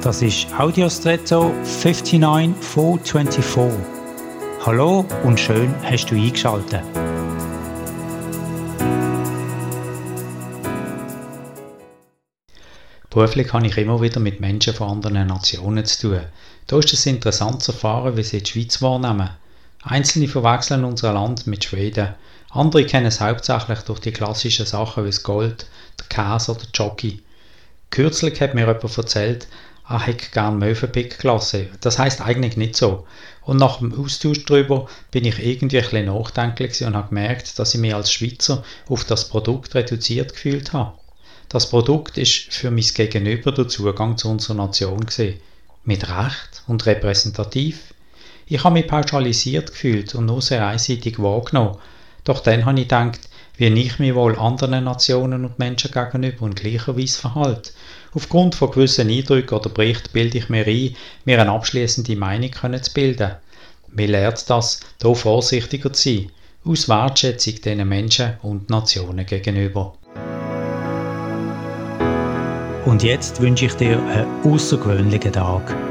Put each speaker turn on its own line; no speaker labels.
Das ist Audiostretto 59424. Hallo und schön hast du eingeschaltet. Beruflich habe ich immer wieder mit Menschen von anderen Nationen zu tun. Da ist es interessant zu erfahren, wie sie die Schweiz wahrnehmen. Einzelne verwechseln unser Land mit Schweden. Andere kennen es hauptsächlich durch die klassischen Sachen wie das Gold, der Käse oder Jockey. Kürzlich hat mir jemand erzählt, er hätte gern Möwenpick gelassen. Das heißt eigentlich nicht so. Und nach dem Austausch darüber bin ich irgendwie ein bisschen nachdenklich und habe gemerkt, dass ich mich als Schweizer auf das Produkt reduziert gefühlt habe. Das Produkt ist für mein Gegenüber der Zugang zu unserer Nation gesehen. Mit Recht und repräsentativ. Ich habe mich pauschalisiert gefühlt und nur sehr einseitig wahrgenommen. Doch dann habe ich gedacht, wie ich mich wohl anderen Nationen und Menschen gegenüber und gleicherweise verhalte. Aufgrund von gewissen Eindrücken oder Berichten bilde ich mir ein, mir eine abschließende Meinung können zu bilden. Mir lehrt das, hier vorsichtiger zu sein, aus Wertschätzung diesen Menschen und Nationen gegenüber. Und jetzt wünsche ich dir einen außergewöhnlichen Tag.